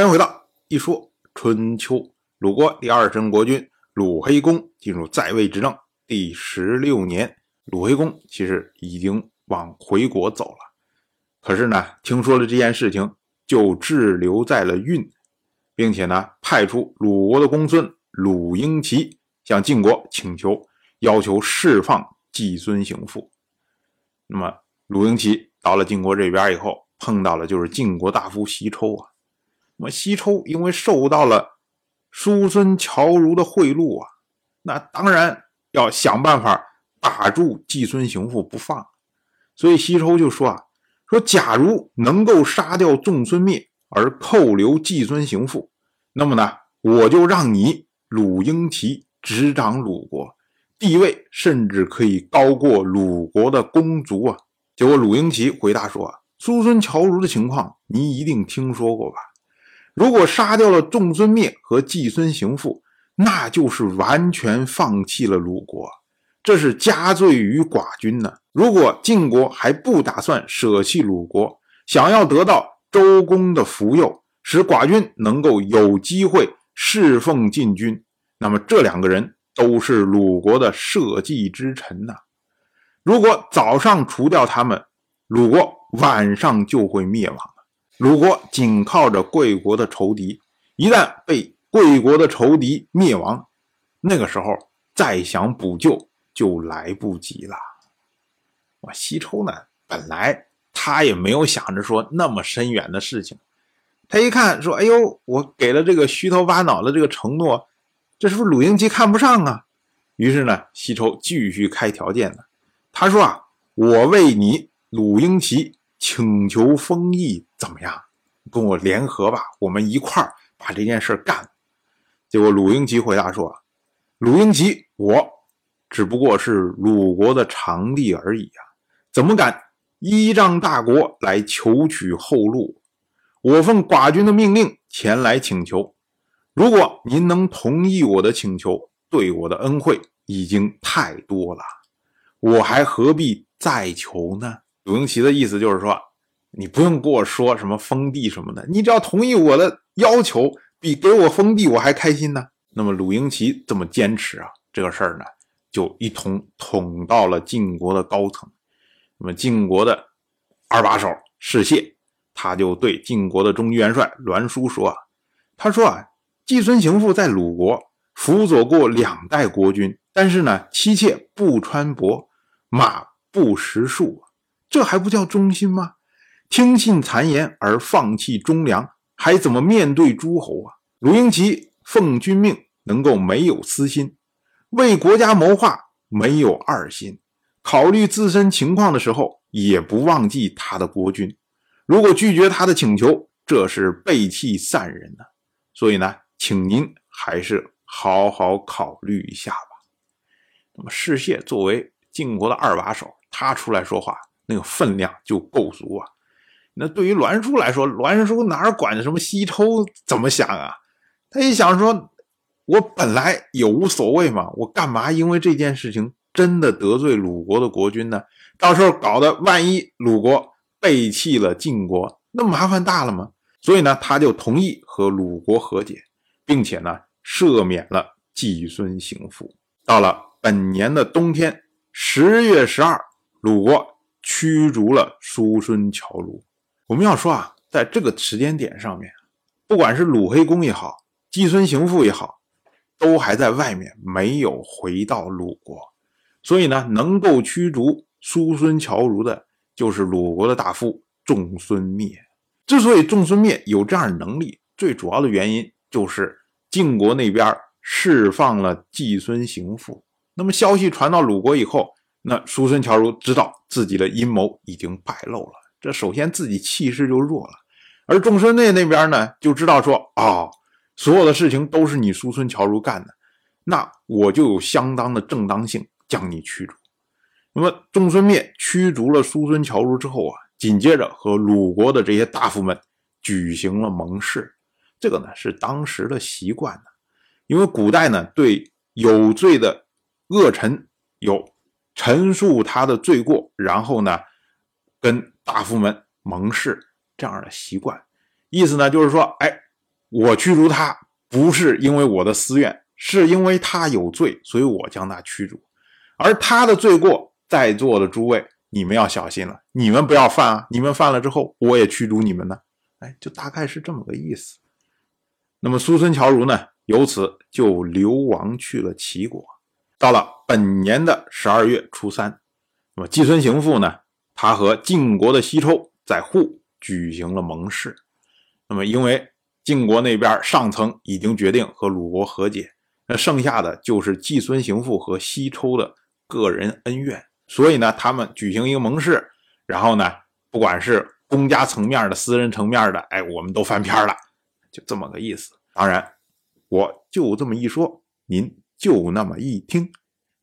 欢迎回到一说春秋。鲁国第二任国君鲁黑公进入在位执政第十六年，鲁黑公其实已经往回国走了，可是呢，听说了这件事情，就滞留在了运，并且呢，派出鲁国的公孙鲁婴齐向晋国请求，要求释放季孙行父。那么鲁婴齐到了晋国这边以后，碰到了就是晋国大夫西抽啊。那么西抽因为受到了叔孙侨如的贿赂啊，那当然要想办法打住季孙行父不放。所以西抽就说啊，说假如能够杀掉仲孙灭而扣留季孙行父，那么呢，我就让你鲁婴齐执掌鲁国，地位甚至可以高过鲁国的公族啊。结果鲁婴齐回答说啊，叔孙侨如的情况你一定听说过吧？如果杀掉了仲孙灭和季孙行父，那就是完全放弃了鲁国，这是加罪于寡君呢。如果晋国还不打算舍弃鲁国，想要得到周公的福佑，使寡君能够有机会侍奉晋军，那么这两个人都是鲁国的社稷之臣呐。如果早上除掉他们，鲁国晚上就会灭亡。鲁国紧靠着贵国的仇敌，一旦被贵国的仇敌灭亡，那个时候再想补救就来不及了。我西抽呢，本来他也没有想着说那么深远的事情，他一看说：“哎呦，我给了这个虚头巴脑的这个承诺，这是不是鲁婴齐看不上啊？”于是呢，西抽继续开条件呢。他说：“啊，我为你鲁婴齐。”请求封邑怎么样？跟我联合吧，我们一块儿把这件事干。结果鲁英吉回答说：“鲁英吉，我只不过是鲁国的长吏而已啊，怎么敢依仗大国来求取后路？我奉寡君的命令前来请求，如果您能同意我的请求，对我的恩惠已经太多了，我还何必再求呢？”鲁英齐的意思就是说，你不用跟我说什么封地什么的，你只要同意我的要求，比给我封地我还开心呢。那么鲁英齐这么坚持啊，这个事儿呢，就一同捅到了晋国的高层。那么晋国的二把手士燮，他就对晋国的中军元帅栾书说啊，他说啊，季孙行父在鲁国辅佐过两代国君，但是呢，妻妾不穿帛，马不食粟。这还不叫忠心吗？听信谗言而放弃忠良，还怎么面对诸侯啊？鲁英齐奉君命，能够没有私心，为国家谋划没有二心，考虑自身情况的时候也不忘记他的国君。如果拒绝他的请求，这是背弃散人呢。所以呢，请您还是好好考虑一下吧。那么士燮作为晋国的二把手，他出来说话。那个分量就够足啊！那对于栾书来说，栾书哪管什么西抽怎么想啊？他一想说，我本来也无所谓嘛，我干嘛因为这件事情真的得罪鲁国的国君呢？到时候搞得万一鲁国背弃了晋国，那麻烦大了嘛。所以呢，他就同意和鲁国和解，并且呢，赦免了季孙行父。到了本年的冬天，十月十二，鲁国。驱逐了叔孙侨如。我们要说啊，在这个时间点上面，不管是鲁黑公也好，季孙行父也好，都还在外面，没有回到鲁国。所以呢，能够驱逐叔孙侨如的，就是鲁国的大夫仲孙灭。之所以仲孙灭有这样的能力，最主要的原因就是晋国那边释放了季孙行父。那么消息传到鲁国以后。那叔孙侨如知道自己的阴谋已经败露了，这首先自己气势就弱了，而仲孙内那边呢就知道说，哦，所有的事情都是你叔孙侨如干的，那我就有相当的正当性将你驱逐。那么仲孙灭驱逐了叔孙侨如之后啊，紧接着和鲁国的这些大夫们举行了盟誓，这个呢是当时的习惯呢，因为古代呢对有罪的恶臣有。陈述他的罪过，然后呢，跟大夫们盟誓这样的习惯，意思呢就是说，哎，我驱逐他不是因为我的私怨，是因为他有罪，所以我将他驱逐。而他的罪过，在座的诸位，你们要小心了，你们不要犯啊！你们犯了之后，我也驱逐你们呢。哎，就大概是这么个意思。那么苏孙侨如呢，由此就流亡去了齐国。到了本年的十二月初三，那么季孙行父呢，他和晋国的西抽在户举行了盟誓。那么因为晋国那边上层已经决定和鲁国和解，那剩下的就是季孙行父和西抽的个人恩怨，所以呢，他们举行一个盟誓，然后呢，不管是公家层面的、私人层面的，哎，我们都翻篇了，就这么个意思。当然，我就这么一说，您就那么一听，